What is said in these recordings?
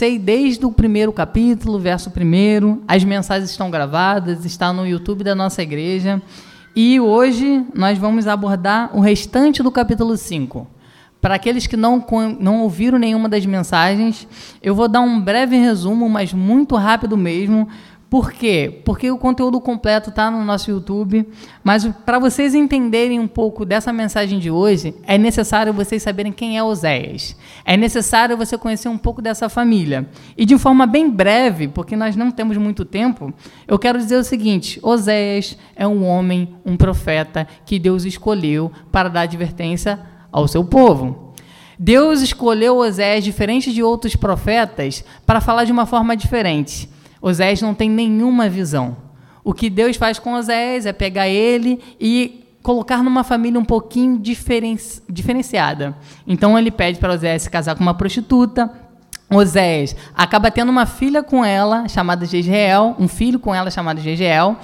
comecei desde o primeiro capítulo, verso primeiro. As mensagens estão gravadas, está no YouTube da nossa igreja. E hoje nós vamos abordar o restante do capítulo 5. Para aqueles que não, não ouviram nenhuma das mensagens, eu vou dar um breve resumo, mas muito rápido mesmo, por quê? Porque o conteúdo completo está no nosso YouTube, mas para vocês entenderem um pouco dessa mensagem de hoje, é necessário vocês saberem quem é Oséias. É necessário você conhecer um pouco dessa família. E de forma bem breve, porque nós não temos muito tempo, eu quero dizer o seguinte: Oséias é um homem, um profeta que Deus escolheu para dar advertência ao seu povo. Deus escolheu Oséias, diferente de outros profetas, para falar de uma forma diferente. Osés não tem nenhuma visão. O que Deus faz com Osés é pegar ele e colocar numa família um pouquinho diferenci diferenciada. Então ele pede para Osés se casar com uma prostituta. Osés acaba tendo uma filha com ela, chamada Jezreel, um filho com ela chamado Jezreel.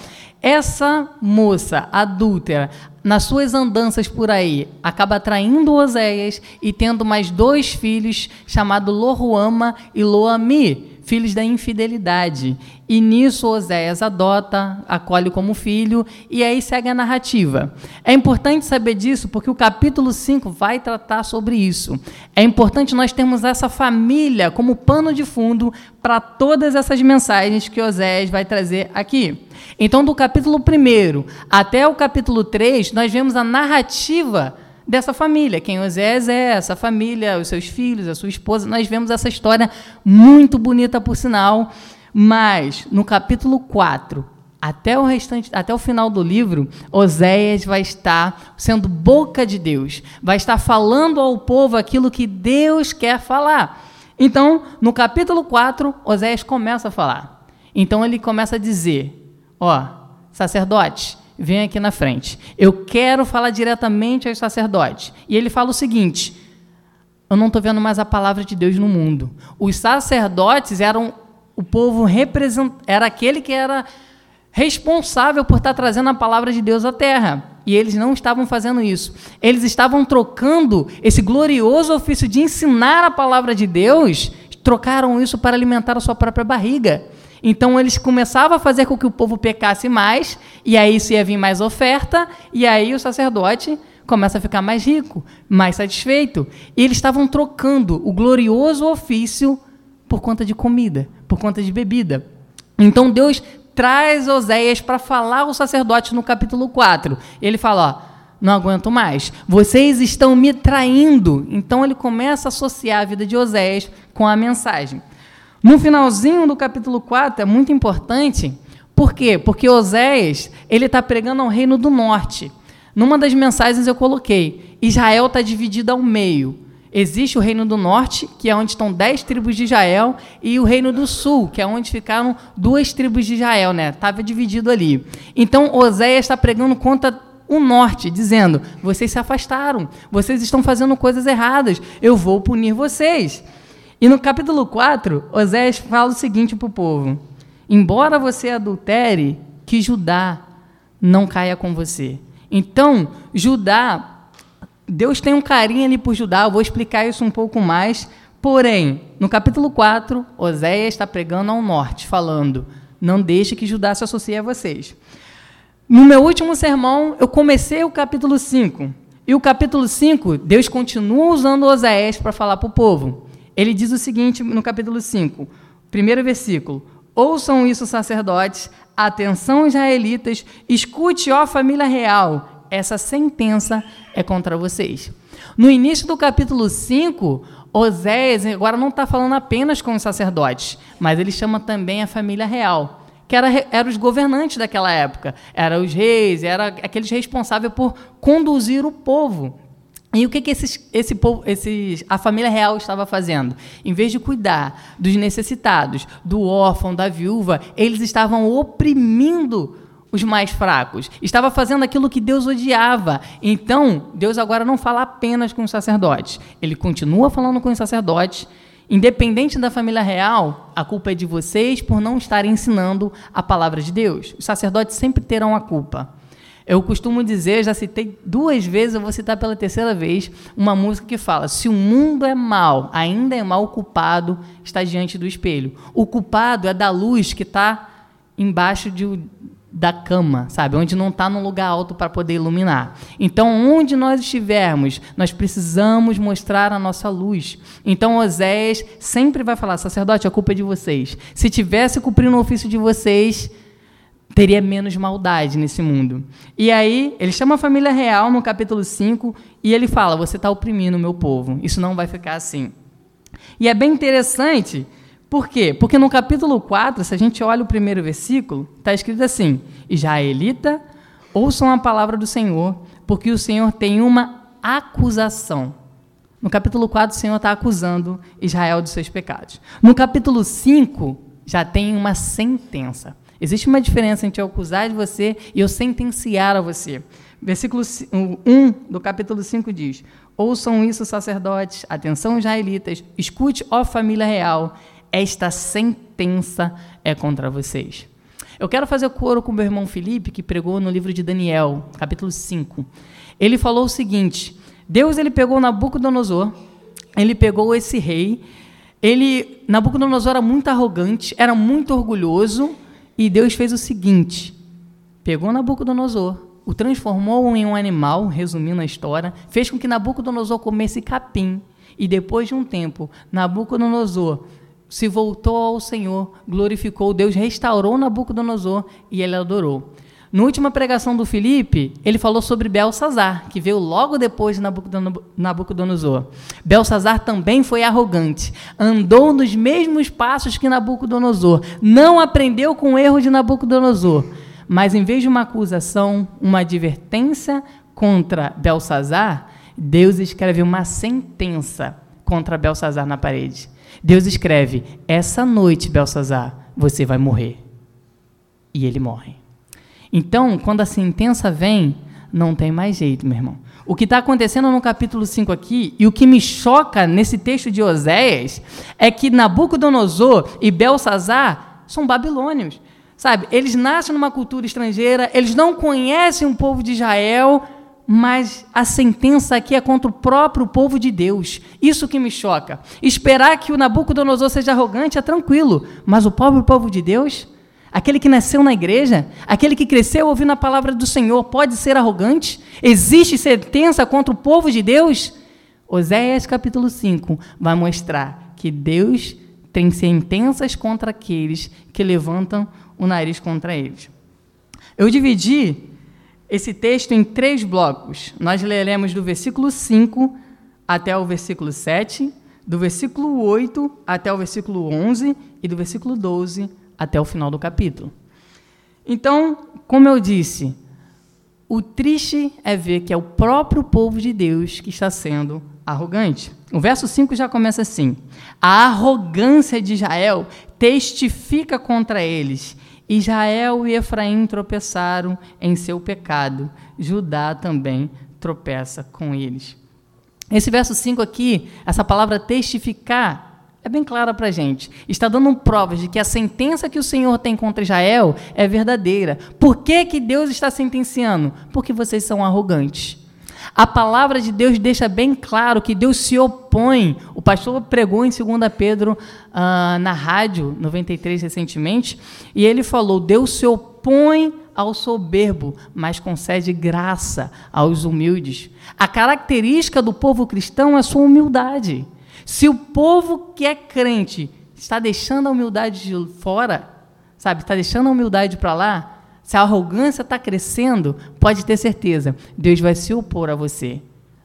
Essa moça adúltera, nas suas andanças por aí, acaba traindo Oséias e tendo mais dois filhos, chamados Loruama e Loami filhos da infidelidade. E nisso Oséias adota, acolhe como filho, e aí segue a narrativa. É importante saber disso porque o capítulo 5 vai tratar sobre isso. É importante nós termos essa família como pano de fundo para todas essas mensagens que Oséias vai trazer aqui. Então, do capítulo 1 até o capítulo 3, nós vemos a narrativa dessa família. Quem Osés é essa família, os seus filhos, a sua esposa. Nós vemos essa história muito bonita, por sinal. Mas, no capítulo 4, até o restante, até o final do livro, Oséias vai estar sendo boca de Deus, vai estar falando ao povo aquilo que Deus quer falar. Então, no capítulo 4, Oséias começa a falar. Então ele começa a dizer: ó, sacerdote, vem aqui na frente. Eu quero falar diretamente aos sacerdotes. E ele fala o seguinte: eu não estou vendo mais a palavra de Deus no mundo. Os sacerdotes eram o povo represent... era aquele que era responsável por estar trazendo a palavra de Deus à terra. E eles não estavam fazendo isso. Eles estavam trocando esse glorioso ofício de ensinar a palavra de Deus, trocaram isso para alimentar a sua própria barriga. Então eles começavam a fazer com que o povo pecasse mais, e aí isso ia vir mais oferta, e aí o sacerdote começa a ficar mais rico, mais satisfeito. E eles estavam trocando o glorioso ofício por conta de comida, por conta de bebida. Então Deus traz Oséias para falar ao sacerdote no capítulo 4. Ele fala: ó, não aguento mais. Vocês estão me traindo. Então ele começa a associar a vida de Oséias com a mensagem. No finalzinho do capítulo 4 é muito importante, por quê? Porque Oséias ele está pregando ao reino do norte. Numa das mensagens eu coloquei, Israel está dividido ao meio. Existe o reino do norte, que é onde estão dez tribos de Israel, e o reino do sul, que é onde ficaram duas tribos de Israel, né? Estava dividido ali. Então Oséias está pregando contra o norte, dizendo: vocês se afastaram, vocês estão fazendo coisas erradas, eu vou punir vocês. E no capítulo 4, Osés fala o seguinte para o povo: Embora você adultere, que Judá não caia com você. Então, Judá, Deus tem um carinho ali por Judá, eu vou explicar isso um pouco mais. Porém, no capítulo 4, Oséias está pregando ao norte, falando: Não deixe que Judá se associe a vocês. No meu último sermão, eu comecei o capítulo 5. E o capítulo 5, Deus continua usando Oséias para falar para o povo. Ele diz o seguinte no capítulo 5, primeiro versículo: Ouçam isso, sacerdotes, atenção, israelitas, escute, ó família real, essa sentença é contra vocês. No início do capítulo 5, Oséias agora não está falando apenas com os sacerdotes, mas ele chama também a família real, que era, era os governantes daquela época, eram os reis, era aqueles responsáveis por conduzir o povo. E o que, que esses, esse esses, a família real estava fazendo? Em vez de cuidar dos necessitados, do órfão, da viúva, eles estavam oprimindo os mais fracos. Estava fazendo aquilo que Deus odiava. Então, Deus agora não fala apenas com os sacerdotes. Ele continua falando com os sacerdotes. Independente da família real, a culpa é de vocês por não estarem ensinando a palavra de Deus. Os sacerdotes sempre terão a culpa. Eu costumo dizer, já citei duas vezes, eu vou citar pela terceira vez, uma música que fala: Se o mundo é mal, ainda é mal, o culpado está diante do espelho. O culpado é da luz que está embaixo de, da cama, sabe? Onde não está num lugar alto para poder iluminar. Então, onde nós estivermos, nós precisamos mostrar a nossa luz. Então, Oséias sempre vai falar: sacerdote, a culpa é de vocês. Se tivesse cumprindo o ofício de vocês, teria menos maldade nesse mundo. E aí, ele chama a família real no capítulo 5 e ele fala: Você está oprimindo o meu povo. Isso não vai ficar assim. E é bem interessante por quê? Porque no capítulo 4, se a gente olha o primeiro versículo, está escrito assim: Israelita, ouçam a palavra do Senhor, porque o Senhor tem uma acusação. No capítulo 4, o Senhor está acusando Israel de seus pecados. No capítulo 5, já tem uma sentença. Existe uma diferença entre eu acusar de você e eu sentenciar a você. Versículo 1 do capítulo 5 diz: Ouçam isso, sacerdotes, atenção, israelitas, escute, ó família real esta sentença é contra vocês. Eu quero fazer coro com meu irmão Felipe, que pregou no livro de Daniel, capítulo 5. Ele falou o seguinte: Deus ele pegou Nabucodonosor, ele pegou esse rei, ele Nabucodonosor era muito arrogante, era muito orgulhoso, e Deus fez o seguinte: pegou Nabucodonosor, o transformou em um animal, resumindo a história, fez com que Nabucodonosor comesse capim, e depois de um tempo, Nabucodonosor se voltou ao Senhor, glorificou Deus, restaurou Nabucodonosor e ele adorou. Na última pregação do Filipe, ele falou sobre Belsazar, que veio logo depois de Nabucodonosor. Belsazar também foi arrogante, andou nos mesmos passos que Nabucodonosor, não aprendeu com o erro de Nabucodonosor, mas em vez de uma acusação, uma advertência contra Belsazar, Deus escreve uma sentença contra Belsazar na parede. Deus escreve: Essa noite, Belsazar, você vai morrer. E ele morre. Então, quando a sentença vem, não tem mais jeito, meu irmão. O que está acontecendo no capítulo 5 aqui, e o que me choca nesse texto de Oséias, é que Nabucodonosor e Belsazar são babilônios. Sabe, eles nascem numa cultura estrangeira, eles não conhecem o povo de Israel, mas a sentença aqui é contra o próprio povo de Deus. Isso que me choca. Esperar que o Nabucodonosor seja arrogante é tranquilo, mas o pobre povo de Deus, aquele que nasceu na igreja, aquele que cresceu ouvindo a palavra do Senhor, pode ser arrogante? Existe sentença contra o povo de Deus? Oséias capítulo 5 vai mostrar que Deus tem sentenças contra aqueles que levantam o nariz contra eles. Eu dividi esse texto em três blocos. Nós leremos do versículo 5 até o versículo 7, do versículo 8 até o versículo 11 e do versículo 12 até o final do capítulo. Então, como eu disse, o triste é ver que é o próprio povo de Deus que está sendo arrogante. O verso 5 já começa assim: A arrogância de Israel testifica contra eles Israel e Efraim tropeçaram em seu pecado, Judá também tropeça com eles. Esse verso 5 aqui, essa palavra testificar, é bem clara para a gente. Está dando provas de que a sentença que o Senhor tem contra Israel é verdadeira. Por que, que Deus está sentenciando? Porque vocês são arrogantes. A palavra de Deus deixa bem claro que Deus se opõe. O pastor pregou em 2 Pedro uh, na rádio 93 recentemente, e ele falou: Deus se opõe ao soberbo, mas concede graça aos humildes. A característica do povo cristão é a sua humildade. Se o povo que é crente está deixando a humildade de fora, sabe, está deixando a humildade para lá, se a arrogância está crescendo, pode ter certeza, Deus vai se opor a você.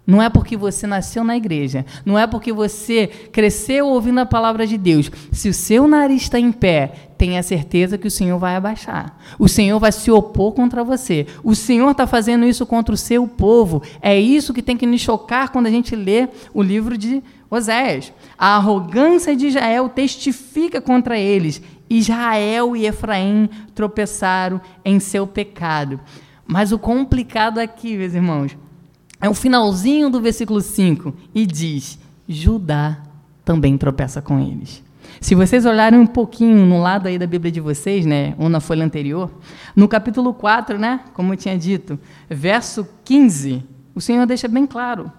Não é porque você nasceu na igreja, não é porque você cresceu ouvindo a palavra de Deus. Se o seu nariz está em pé, tenha certeza que o Senhor vai abaixar. O Senhor vai se opor contra você. O Senhor está fazendo isso contra o seu povo. É isso que tem que nos chocar quando a gente lê o livro de Oséias. A arrogância de Israel testifica contra eles Israel e Efraim tropeçaram em seu pecado. Mas o complicado aqui, meus irmãos, é o finalzinho do versículo 5 e diz: Judá também tropeça com eles. Se vocês olharem um pouquinho no lado aí da Bíblia de vocês, né, ou na folha anterior, no capítulo 4, né, como eu tinha dito, verso 15, o Senhor deixa bem claro: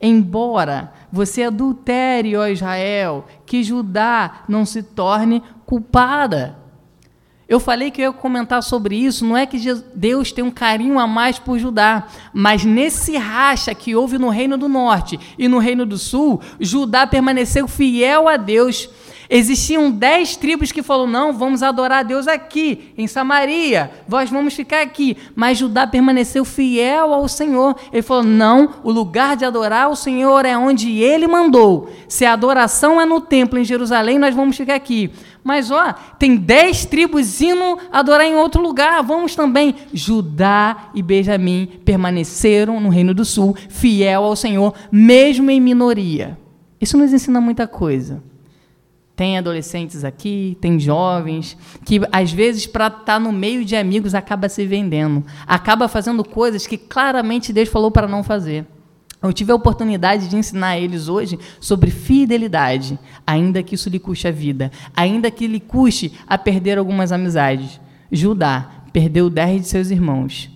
Embora você adultere, ó Israel, que Judá não se torne culpada. Eu falei que eu ia comentar sobre isso, não é que Deus tem um carinho a mais por Judá, mas nesse racha que houve no Reino do Norte e no Reino do Sul, Judá permaneceu fiel a Deus Existiam dez tribos que falaram: não, vamos adorar a Deus aqui, em Samaria, nós vamos ficar aqui. Mas Judá permaneceu fiel ao Senhor. Ele falou: não, o lugar de adorar o Senhor é onde ele mandou. Se a adoração é no templo em Jerusalém, nós vamos ficar aqui. Mas ó, tem dez tribos indo adorar em outro lugar, vamos também. Judá e Benjamim permaneceram no Reino do Sul, fiel ao Senhor, mesmo em minoria. Isso nos ensina muita coisa. Tem adolescentes aqui, tem jovens, que às vezes, para estar tá no meio de amigos, acaba se vendendo, acaba fazendo coisas que claramente Deus falou para não fazer. Eu tive a oportunidade de ensinar eles hoje sobre fidelidade, ainda que isso lhe custe a vida, ainda que lhe custe a perder algumas amizades. Judá perdeu dez de seus irmãos.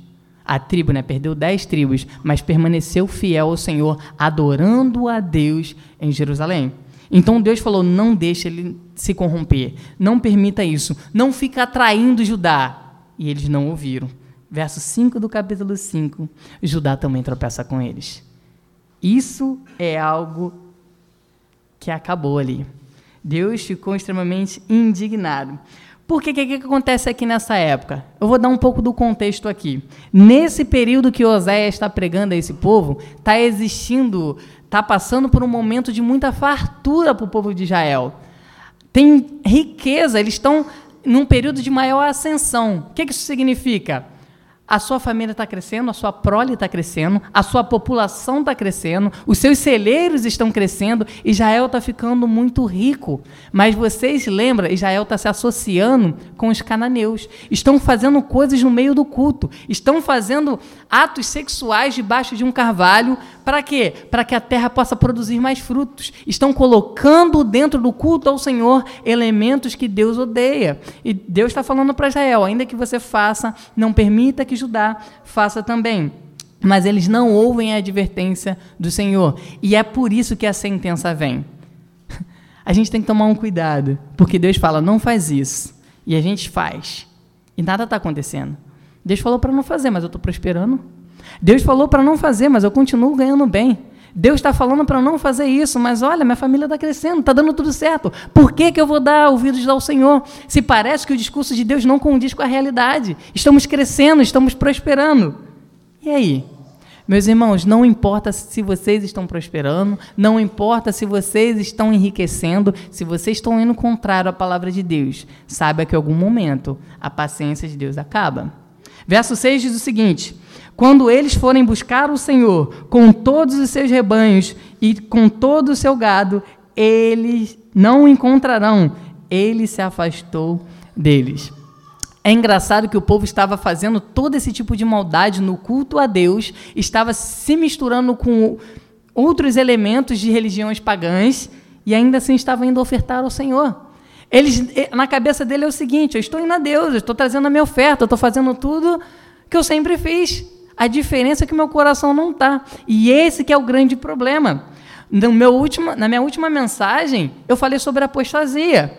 A tribo, né, perdeu dez tribos, mas permaneceu fiel ao Senhor, adorando a Deus em Jerusalém. Então Deus falou: não deixe ele se corromper, não permita isso, não fica atraindo Judá. E eles não ouviram. Verso 5 do capítulo 5, Judá também tropeça com eles. Isso é algo que acabou ali. Deus ficou extremamente indignado. Por que, que, que acontece aqui nessa época? Eu vou dar um pouco do contexto aqui. Nesse período que Oséias está pregando a esse povo, está existindo está passando por um momento de muita fartura para o povo de Israel. Tem riqueza, eles estão num período de maior ascensão. O que, que isso significa? A sua família está crescendo, a sua prole está crescendo, a sua população está crescendo, os seus celeiros estão crescendo, Israel está ficando muito rico. Mas vocês lembram, Israel está se associando com os cananeus, estão fazendo coisas no meio do culto, estão fazendo atos sexuais debaixo de um carvalho, para quê? Para que a terra possa produzir mais frutos. Estão colocando dentro do culto ao Senhor elementos que Deus odeia. E Deus está falando para Israel: ainda que você faça, não permita que Judá faça também. Mas eles não ouvem a advertência do Senhor. E é por isso que a sentença vem. A gente tem que tomar um cuidado, porque Deus fala: não faz isso. E a gente faz. E nada está acontecendo. Deus falou para não fazer, mas eu estou prosperando. Deus falou para não fazer, mas eu continuo ganhando bem. Deus está falando para não fazer isso, mas olha, minha família está crescendo, está dando tudo certo. Por que, que eu vou dar ouvidos ao Senhor? Se parece que o discurso de Deus não condiz com a realidade. Estamos crescendo, estamos prosperando. E aí? Meus irmãos, não importa se vocês estão prosperando, não importa se vocês estão enriquecendo, se vocês estão indo contrário à palavra de Deus, saiba que em algum momento a paciência de Deus acaba. Verso 6 diz o seguinte: quando eles forem buscar o Senhor com todos os seus rebanhos e com todo o seu gado, eles não o encontrarão. Ele se afastou deles. É engraçado que o povo estava fazendo todo esse tipo de maldade no culto a Deus, estava se misturando com outros elementos de religiões pagãs e ainda assim estava indo ofertar ao Senhor. Eles, na cabeça dele é o seguinte: eu estou indo a Deus, eu estou trazendo a minha oferta, eu estou fazendo tudo que eu sempre fiz. A diferença é que meu coração não está. E esse que é o grande problema. No meu último, na minha última mensagem, eu falei sobre a apostasia.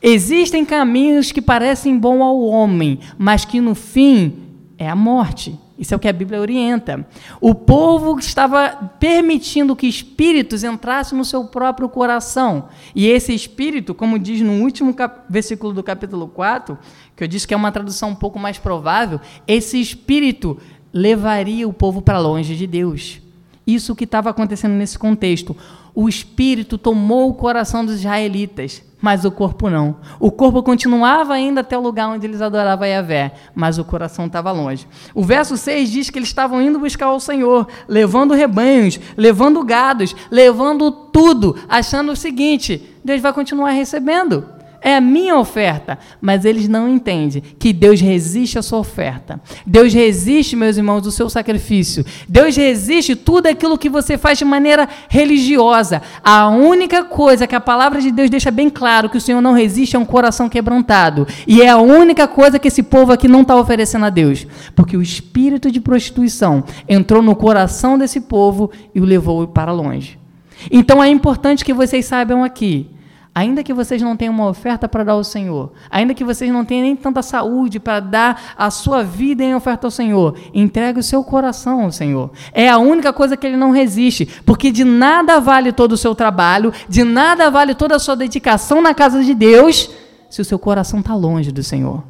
Existem caminhos que parecem bom ao homem, mas que no fim é a morte. Isso é o que a Bíblia orienta. O povo estava permitindo que espíritos entrassem no seu próprio coração. E esse espírito, como diz no último versículo do capítulo 4, que eu disse que é uma tradução um pouco mais provável, esse espírito levaria o povo para longe de Deus. Isso que estava acontecendo nesse contexto. O espírito tomou o coração dos israelitas, mas o corpo não. O corpo continuava ainda até o lugar onde eles adoravam Yahvé, mas o coração estava longe. O verso 6 diz que eles estavam indo buscar o Senhor, levando rebanhos, levando gados, levando tudo, achando o seguinte: Deus vai continuar recebendo. É a minha oferta. Mas eles não entendem que Deus resiste à sua oferta. Deus resiste, meus irmãos, do seu sacrifício. Deus resiste tudo aquilo que você faz de maneira religiosa. A única coisa que a palavra de Deus deixa bem claro que o Senhor não resiste é um coração quebrantado. E é a única coisa que esse povo aqui não está oferecendo a Deus. Porque o espírito de prostituição entrou no coração desse povo e o levou para longe. Então é importante que vocês saibam aqui Ainda que vocês não tenham uma oferta para dar ao Senhor, ainda que vocês não tenham nem tanta saúde para dar a sua vida em oferta ao Senhor, entregue o seu coração ao Senhor. É a única coisa que ele não resiste, porque de nada vale todo o seu trabalho, de nada vale toda a sua dedicação na casa de Deus, se o seu coração está longe do Senhor.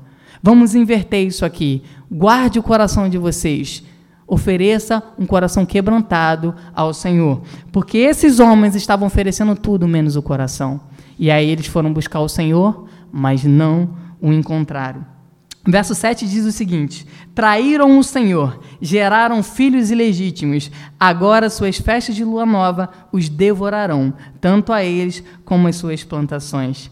Vamos inverter isso aqui. Guarde o coração de vocês. Ofereça um coração quebrantado ao Senhor. Porque esses homens estavam oferecendo tudo menos o coração. E aí eles foram buscar o Senhor, mas não o encontraram. Verso 7 diz o seguinte: Traíram o Senhor, geraram filhos ilegítimos. Agora suas festas de lua nova os devorarão, tanto a eles como as suas plantações.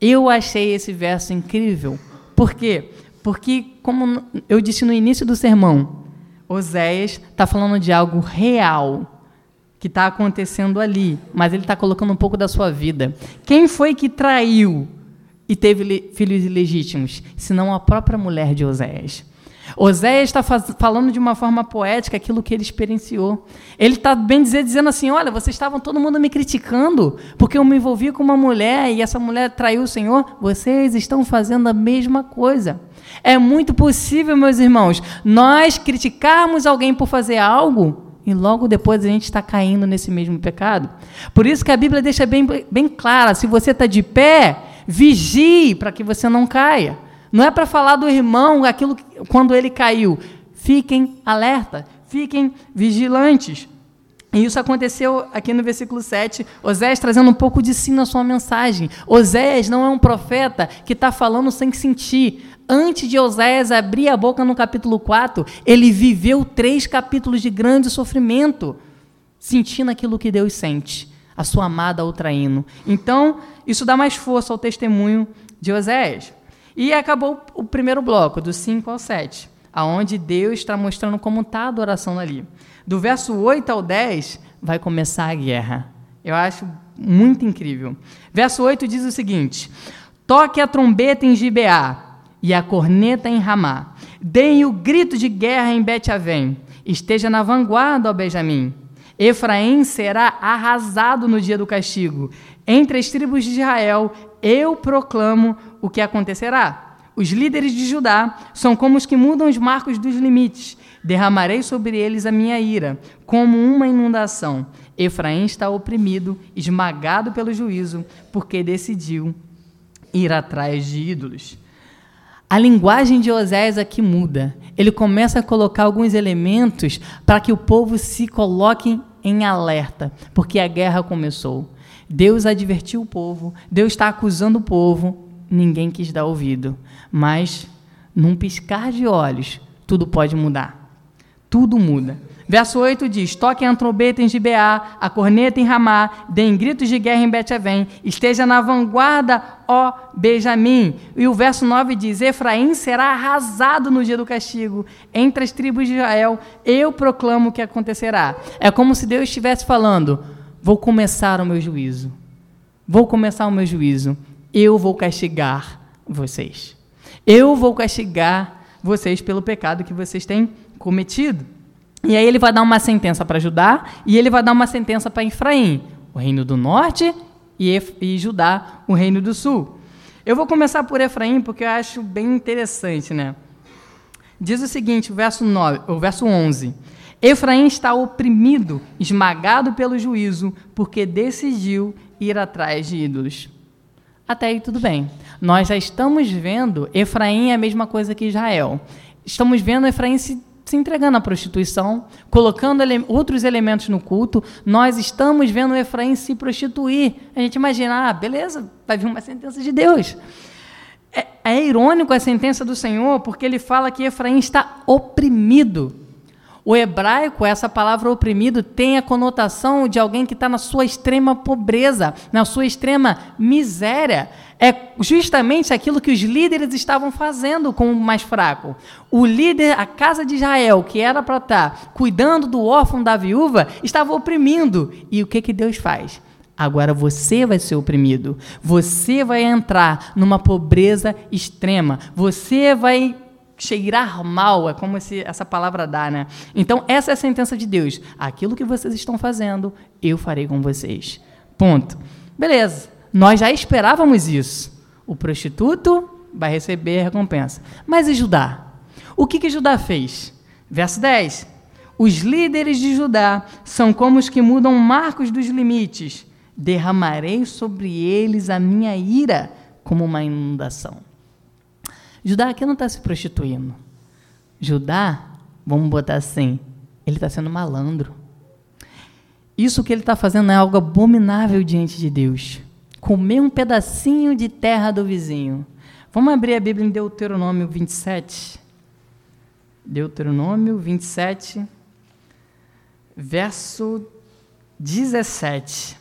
Eu achei esse verso incrível. Por quê? Porque, como eu disse no início do sermão, Oséias está falando de algo real que está acontecendo ali, mas ele está colocando um pouco da sua vida. Quem foi que traiu e teve filhos ilegítimos, senão a própria mulher de Oséias? Oséias está falando de uma forma poética aquilo que ele experienciou. Ele está bem dizer, dizendo assim: olha, vocês estavam todo mundo me criticando porque eu me envolvi com uma mulher e essa mulher traiu o Senhor. Vocês estão fazendo a mesma coisa. É muito possível, meus irmãos, nós criticarmos alguém por fazer algo e logo depois a gente está caindo nesse mesmo pecado. Por isso que a Bíblia deixa bem, bem clara: se você está de pé, vigie para que você não caia. Não é para falar do irmão aquilo que, quando ele caiu. Fiquem alerta, fiquem vigilantes. E isso aconteceu aqui no versículo 7, Osés trazendo um pouco de si na sua mensagem. Osés não é um profeta que está falando sem sentir. Antes de Oséias abrir a boca no capítulo 4, ele viveu três capítulos de grande sofrimento, sentindo aquilo que Deus sente, a sua amada o traindo. Então, isso dá mais força ao testemunho de Oséias. E acabou o primeiro bloco, do 5 ao 7, aonde Deus está mostrando como está a adoração ali. Do verso 8 ao 10, vai começar a guerra. Eu acho muito incrível. Verso 8 diz o seguinte: Toque a trombeta em Gibeá e a corneta em Ramá. Deem o grito de guerra em Bet-Avém. Esteja na vanguarda, ó Benjamim. Efraim será arrasado no dia do castigo. Entre as tribos de Israel, eu proclamo o que acontecerá. Os líderes de Judá são como os que mudam os marcos dos limites. Derramarei sobre eles a minha ira, como uma inundação. Efraim está oprimido, esmagado pelo juízo, porque decidiu ir atrás de ídolos. A linguagem de Oséias aqui muda. Ele começa a colocar alguns elementos para que o povo se coloque em alerta, porque a guerra começou. Deus advertiu o povo, Deus está acusando o povo, ninguém quis dar ouvido. Mas, num piscar de olhos, tudo pode mudar. Tudo muda. Verso 8 diz: Toquem a trombeta em Gibeá, a corneta em Ramá, deem gritos de guerra em Bet-Avém, esteja na vanguarda, ó Benjamim. E o verso 9 diz: Efraim será arrasado no dia do castigo. Entre as tribos de Israel, eu proclamo o que acontecerá. É como se Deus estivesse falando: Vou começar o meu juízo. Vou começar o meu juízo. Eu vou castigar vocês. Eu vou castigar vocês pelo pecado que vocês têm cometido. E aí ele vai dar uma sentença para Judá e ele vai dar uma sentença para Efraim, o reino do norte, e, e Judá, o reino do sul. Eu vou começar por Efraim porque eu acho bem interessante, né? Diz o seguinte, o verso, 9, o verso 11. Efraim está oprimido, esmagado pelo juízo, porque decidiu ir atrás de ídolos. Até aí tudo bem. Nós já estamos vendo Efraim é a mesma coisa que Israel. Estamos vendo Efraim se se entregando à prostituição, colocando ele outros elementos no culto. Nós estamos vendo Efraim se prostituir. A gente imagina, ah, beleza, vai vir uma sentença de Deus. É, é irônico a sentença do Senhor, porque ele fala que Efraim está oprimido. O hebraico, essa palavra oprimido, tem a conotação de alguém que está na sua extrema pobreza, na sua extrema miséria. É justamente aquilo que os líderes estavam fazendo com o mais fraco. O líder, a casa de Israel, que era para estar tá cuidando do órfão da viúva, estava oprimindo. E o que, que Deus faz? Agora você vai ser oprimido. Você vai entrar numa pobreza extrema. Você vai cheirar mal, é como esse, essa palavra dá, né? Então, essa é a sentença de Deus. Aquilo que vocês estão fazendo, eu farei com vocês. Ponto. Beleza. Nós já esperávamos isso. O prostituto vai receber a recompensa. Mas e Judá? O que, que Judá fez? Verso 10. Os líderes de Judá são como os que mudam marcos dos limites derramarei sobre eles a minha ira como uma inundação. Judá aqui não está se prostituindo. Judá, vamos botar assim, ele está sendo malandro. Isso que ele está fazendo é algo abominável diante de Deus. Comer um pedacinho de terra do vizinho. Vamos abrir a Bíblia em Deuteronômio 27. Deuteronômio 27, verso 17.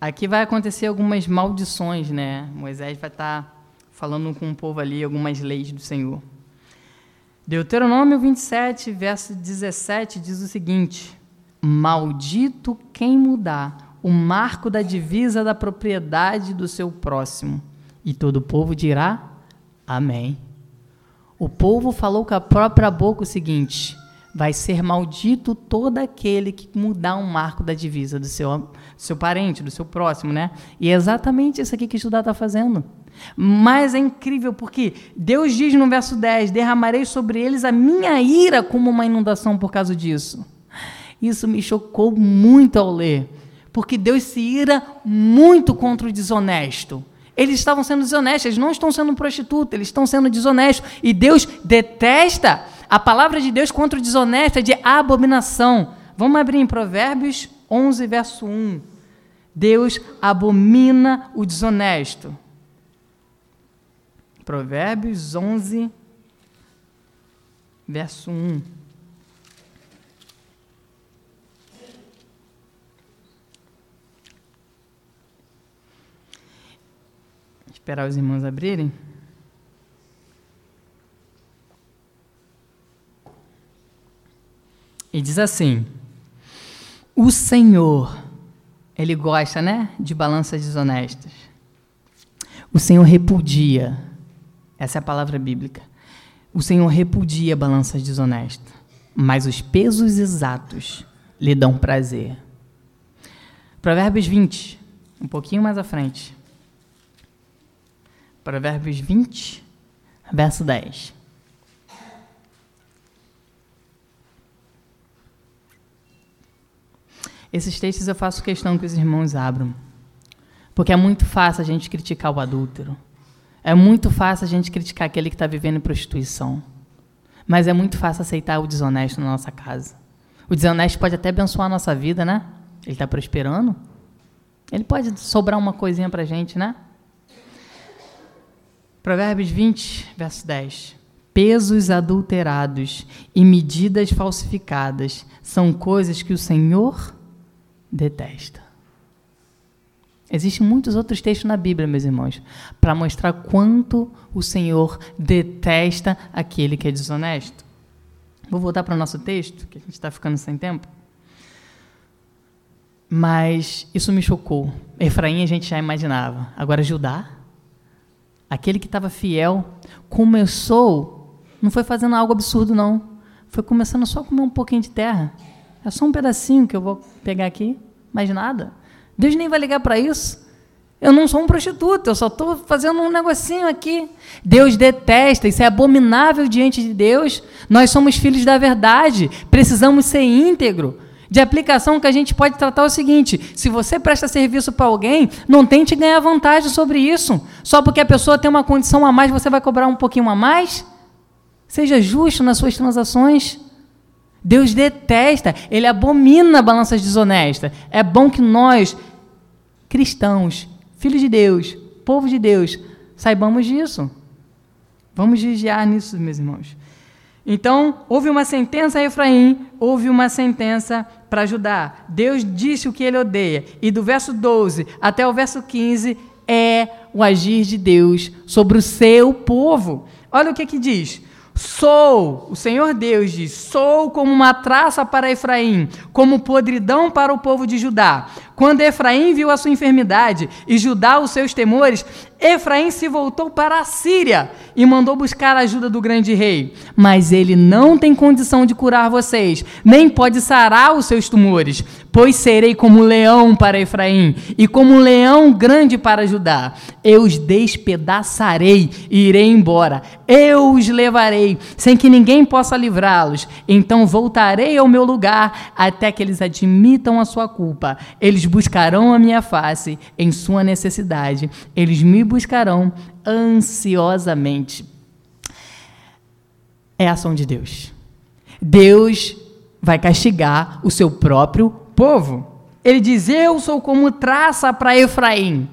Aqui vai acontecer algumas maldições, né? Moisés vai estar tá falando com o povo ali algumas leis do Senhor. Deuteronômio 27, verso 17 diz o seguinte: Maldito quem mudar o marco da divisa da propriedade do seu próximo. E todo o povo dirá: Amém. O povo falou com a própria boca o seguinte: vai ser maldito todo aquele que mudar um marco da divisa do seu, seu parente, do seu próximo, né? E é exatamente isso aqui que Judá está fazendo. Mas é incrível porque Deus diz no verso 10: derramarei sobre eles a minha ira como uma inundação por causa disso. Isso me chocou muito ao ler, porque Deus se ira muito contra o desonesto. Eles estavam sendo desonestos, eles não estão sendo prostitutas, eles estão sendo desonestos. E Deus detesta a palavra de Deus contra o desonesto é de abominação. Vamos abrir em Provérbios 11, verso 1. Deus abomina o desonesto. Provérbios 11, verso 1. Esperar os irmãos abrirem. E diz assim: O Senhor, ele gosta, né, de balanças desonestas. O Senhor repudia. Essa é a palavra bíblica. O Senhor repudia balanças desonestas, mas os pesos exatos lhe dão prazer. Provérbios 20, um pouquinho mais à frente. Provérbios 20, verso 10. Esses textos eu faço questão que os irmãos abram. Porque é muito fácil a gente criticar o adúltero. É muito fácil a gente criticar aquele que está vivendo em prostituição. Mas é muito fácil aceitar o desonesto na nossa casa. O desonesto pode até abençoar a nossa vida, né? Ele está prosperando. Ele pode sobrar uma coisinha para a gente, né? Provérbios 20, verso 10. Pesos adulterados e medidas falsificadas são coisas que o Senhor detesta. Existem muitos outros textos na Bíblia, meus irmãos, para mostrar quanto o Senhor detesta aquele que é desonesto. Vou voltar para o nosso texto, que a gente está ficando sem tempo. Mas isso me chocou. Efraim a gente já imaginava. Agora Judá, aquele que estava fiel, começou, não foi fazendo algo absurdo, não. Foi começando só a comer um pouquinho de terra. É só um pedacinho que eu vou pegar aqui, mais nada. Deus nem vai ligar para isso. Eu não sou um prostituto, eu só estou fazendo um negocinho aqui. Deus detesta, isso é abominável diante de Deus. Nós somos filhos da verdade, precisamos ser íntegro. De aplicação que a gente pode tratar é o seguinte: se você presta serviço para alguém, não tente ganhar vantagem sobre isso. Só porque a pessoa tem uma condição a mais, você vai cobrar um pouquinho a mais? Seja justo nas suas transações. Deus detesta, ele abomina balanças desonestas. É bom que nós, cristãos, filhos de Deus, povo de Deus, saibamos disso. Vamos vigiar nisso, meus irmãos. Então, houve uma sentença a Efraim, houve uma sentença para Judá. Deus disse o que ele odeia. E do verso 12 até o verso 15 é o agir de Deus sobre o seu povo. Olha o que que diz. Sou, o Senhor Deus diz: sou como uma traça para Efraim, como podridão para o povo de Judá. Quando Efraim viu a sua enfermidade e Judá os seus temores, Efraim se voltou para a Síria e mandou buscar a ajuda do grande rei. Mas ele não tem condição de curar vocês, nem pode sarar os seus tumores, pois serei como leão para Efraim e como leão grande para Judá. Eu os despedaçarei e irei embora. Eu os levarei, sem que ninguém possa livrá-los. Então voltarei ao meu lugar até que eles admitam a sua culpa. Eles buscarão a minha face em sua necessidade. Eles me buscarão ansiosamente. É a ação de Deus. Deus vai castigar o seu próprio povo. Ele diz: Eu sou como traça para Efraim.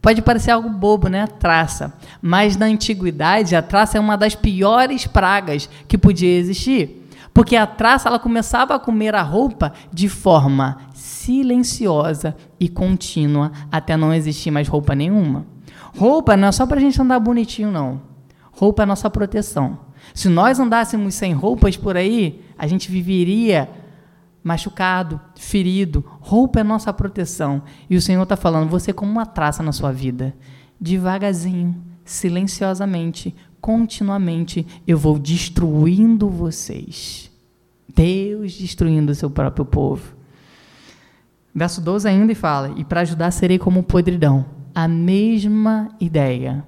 Pode parecer algo bobo, né? Traça. Mas na antiguidade, a traça é uma das piores pragas que podia existir. Porque a traça ela começava a comer a roupa de forma silenciosa e contínua até não existir mais roupa nenhuma. Roupa não é só para a gente andar bonitinho, não. Roupa é nossa proteção. Se nós andássemos sem roupas por aí, a gente viveria machucado, ferido. Roupa é nossa proteção. E o Senhor está falando, você como uma traça na sua vida. Devagarzinho, silenciosamente, continuamente, eu vou destruindo vocês. Deus destruindo o seu próprio povo. Verso 12 ainda e fala: E para ajudar serei como podridão a mesma ideia.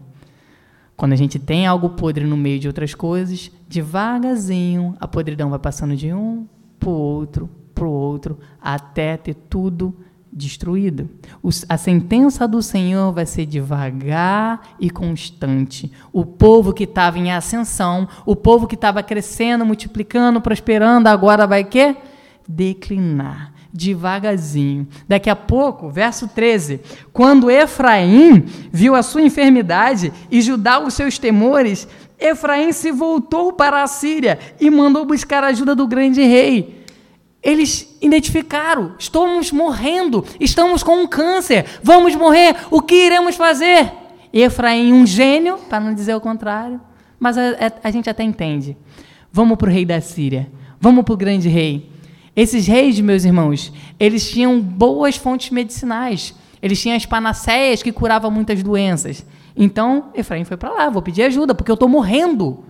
Quando a gente tem algo podre no meio de outras coisas, devagarzinho a podridão vai passando de um para o outro, para o outro, até ter tudo destruído. a sentença do Senhor vai ser devagar e constante. O povo que estava em ascensão, o povo que estava crescendo, multiplicando, prosperando, agora vai quê? Declinar devagarzinho. Daqui a pouco, verso 13: quando Efraim viu a sua enfermidade e Judá os seus temores, Efraim se voltou para a Síria e mandou buscar a ajuda do grande rei. Eles identificaram: estamos morrendo, estamos com um câncer, vamos morrer, o que iremos fazer? Efraim, um gênio, para não dizer o contrário, mas a, a, a gente até entende. Vamos para o rei da Síria, vamos para o grande rei. Esses reis, meus irmãos, eles tinham boas fontes medicinais. Eles tinham as panaceias que curavam muitas doenças. Então, Efraim foi para lá, vou pedir ajuda, porque eu estou morrendo.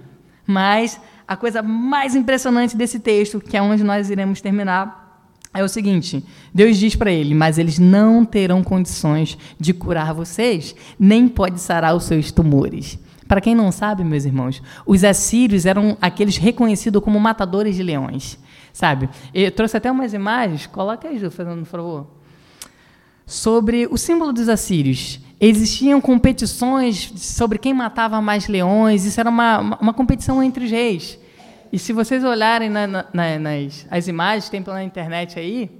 Mas a coisa mais impressionante desse texto, que é onde nós iremos terminar, é o seguinte: Deus diz para ele, mas eles não terão condições de curar vocês, nem pode sarar os seus tumores. Para quem não sabe, meus irmãos, os assírios eram aqueles reconhecidos como matadores de leões sabe? Eu trouxe até umas imagens, coloca aí, Ju, um favor. Sobre o símbolo dos assírios. Existiam competições sobre quem matava mais leões, isso era uma, uma, competição entre os reis. E se vocês olharem na, na, nas as imagens tem pela internet aí,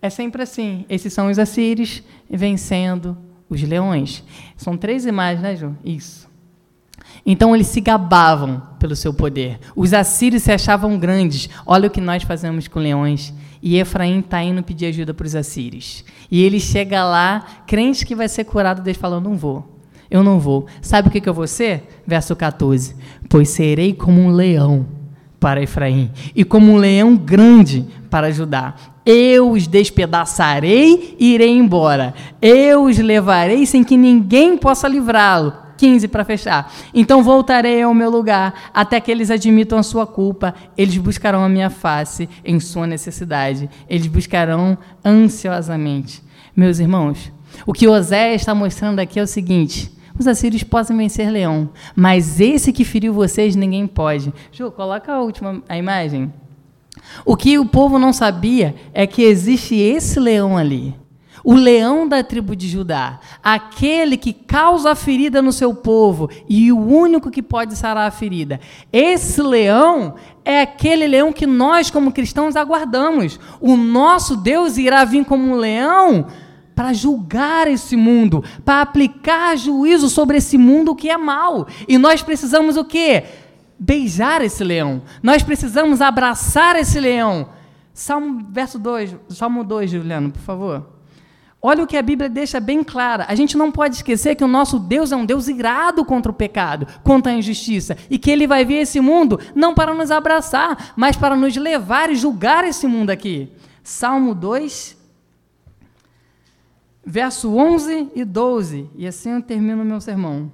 é sempre assim. Esses são os assírios vencendo os leões. São três imagens, né, Ju? Isso. Então eles se gabavam pelo seu poder. Os assírios se achavam grandes. Olha o que nós fazemos com leões. E Efraim está indo pedir ajuda para os assírios. E ele chega lá, crente que vai ser curado, Deus falou: Não vou. Eu não vou. Sabe o que, que eu vou ser? Verso 14: Pois serei como um leão para Efraim e como um leão grande para Judá. Eu os despedaçarei e irei embora. Eu os levarei sem que ninguém possa livrá-lo 15 para fechar. Então voltarei ao meu lugar até que eles admitam a sua culpa. Eles buscarão a minha face em sua necessidade. Eles buscarão ansiosamente. Meus irmãos, o que Osé está mostrando aqui é o seguinte: os assírios podem vencer leão, mas esse que feriu vocês ninguém pode. Ju, coloca a última a imagem. O que o povo não sabia é que existe esse leão ali o leão da tribo de Judá, aquele que causa a ferida no seu povo e o único que pode sarar a ferida. Esse leão é aquele leão que nós, como cristãos, aguardamos. O nosso Deus irá vir como um leão para julgar esse mundo, para aplicar juízo sobre esse mundo que é mal. E nós precisamos o quê? beijar esse leão. Nós precisamos abraçar esse leão. Salmo verso 2, Salmo 2, Juliano, por favor. Olha o que a Bíblia deixa bem clara. A gente não pode esquecer que o nosso Deus é um Deus irado contra o pecado, contra a injustiça, e que ele vai vir esse mundo não para nos abraçar, mas para nos levar e julgar esse mundo aqui. Salmo 2, verso 11 e 12. E assim eu termino o meu sermão.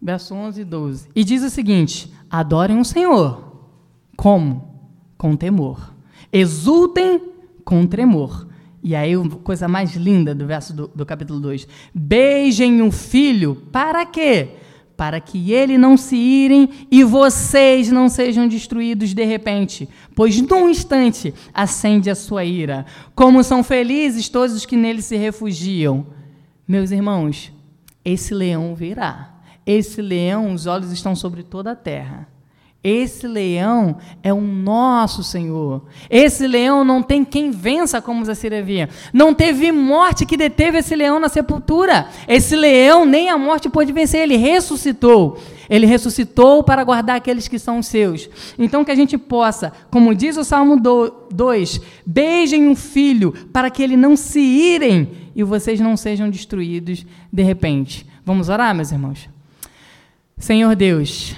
Verso 11 e 12. E diz o seguinte: Adorem o Senhor. Como? Com temor. Exultem com tremor e aí, coisa mais linda do verso do, do capítulo 2: Beijem o filho, para quê? Para que ele não se irem e vocês não sejam destruídos de repente, pois num instante acende a sua ira. Como são felizes todos os que nele se refugiam. Meus irmãos, esse leão virá. Esse leão, os olhos estão sobre toda a terra. Esse leão é o nosso Senhor. Esse leão não tem quem vença como Zacira via. Não teve morte que deteve esse leão na sepultura. Esse leão nem a morte pôde vencer, ele ressuscitou. Ele ressuscitou para guardar aqueles que são seus. Então que a gente possa, como diz o Salmo 2, beijem o filho para que ele não se irem e vocês não sejam destruídos de repente. Vamos orar, meus irmãos? Senhor Deus,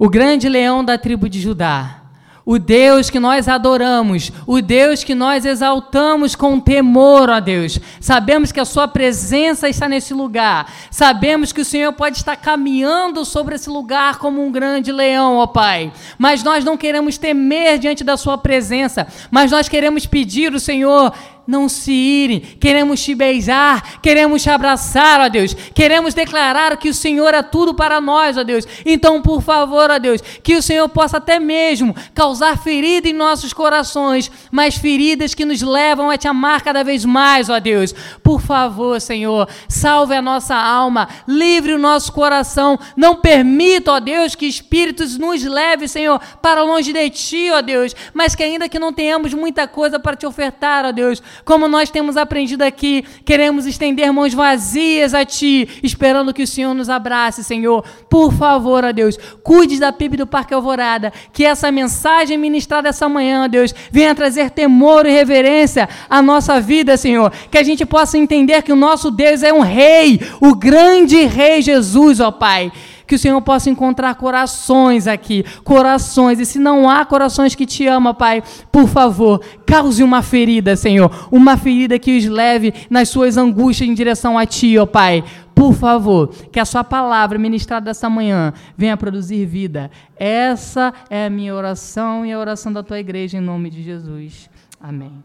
o grande leão da tribo de Judá, o Deus que nós adoramos, o Deus que nós exaltamos com temor, ó Deus. Sabemos que a Sua presença está nesse lugar, sabemos que o Senhor pode estar caminhando sobre esse lugar como um grande leão, ó Pai. Mas nós não queremos temer diante da Sua presença, mas nós queremos pedir o Senhor não se irem. Queremos te beijar, queremos te abraçar, ó Deus. Queremos declarar que o Senhor é tudo para nós, ó Deus. Então, por favor, ó Deus, que o Senhor possa até mesmo causar ferida em nossos corações, mas feridas que nos levam a te amar cada vez mais, ó Deus. Por favor, Senhor, salve a nossa alma, livre o nosso coração. Não permita, ó Deus, que espíritos nos leve, Senhor, para longe de ti, ó Deus, mas que ainda que não tenhamos muita coisa para te ofertar, ó Deus, como nós temos aprendido aqui, queremos estender mãos vazias a Ti, esperando que o Senhor nos abrace, Senhor. Por favor, ó Deus, cuide da PIB do Parque Alvorada, que essa mensagem ministrada essa manhã, ó Deus, venha trazer temor e reverência à nossa vida, Senhor. Que a gente possa entender que o nosso Deus é um rei, o grande rei Jesus, ó Pai que o Senhor possa encontrar corações aqui, corações. E se não há corações que te amam, Pai, por favor, cause uma ferida, Senhor, uma ferida que os leve nas suas angústias em direção a Ti, ó Pai. Por favor, que a Sua palavra ministrada essa manhã venha produzir vida. Essa é a minha oração e a oração da Tua igreja, em nome de Jesus. Amém.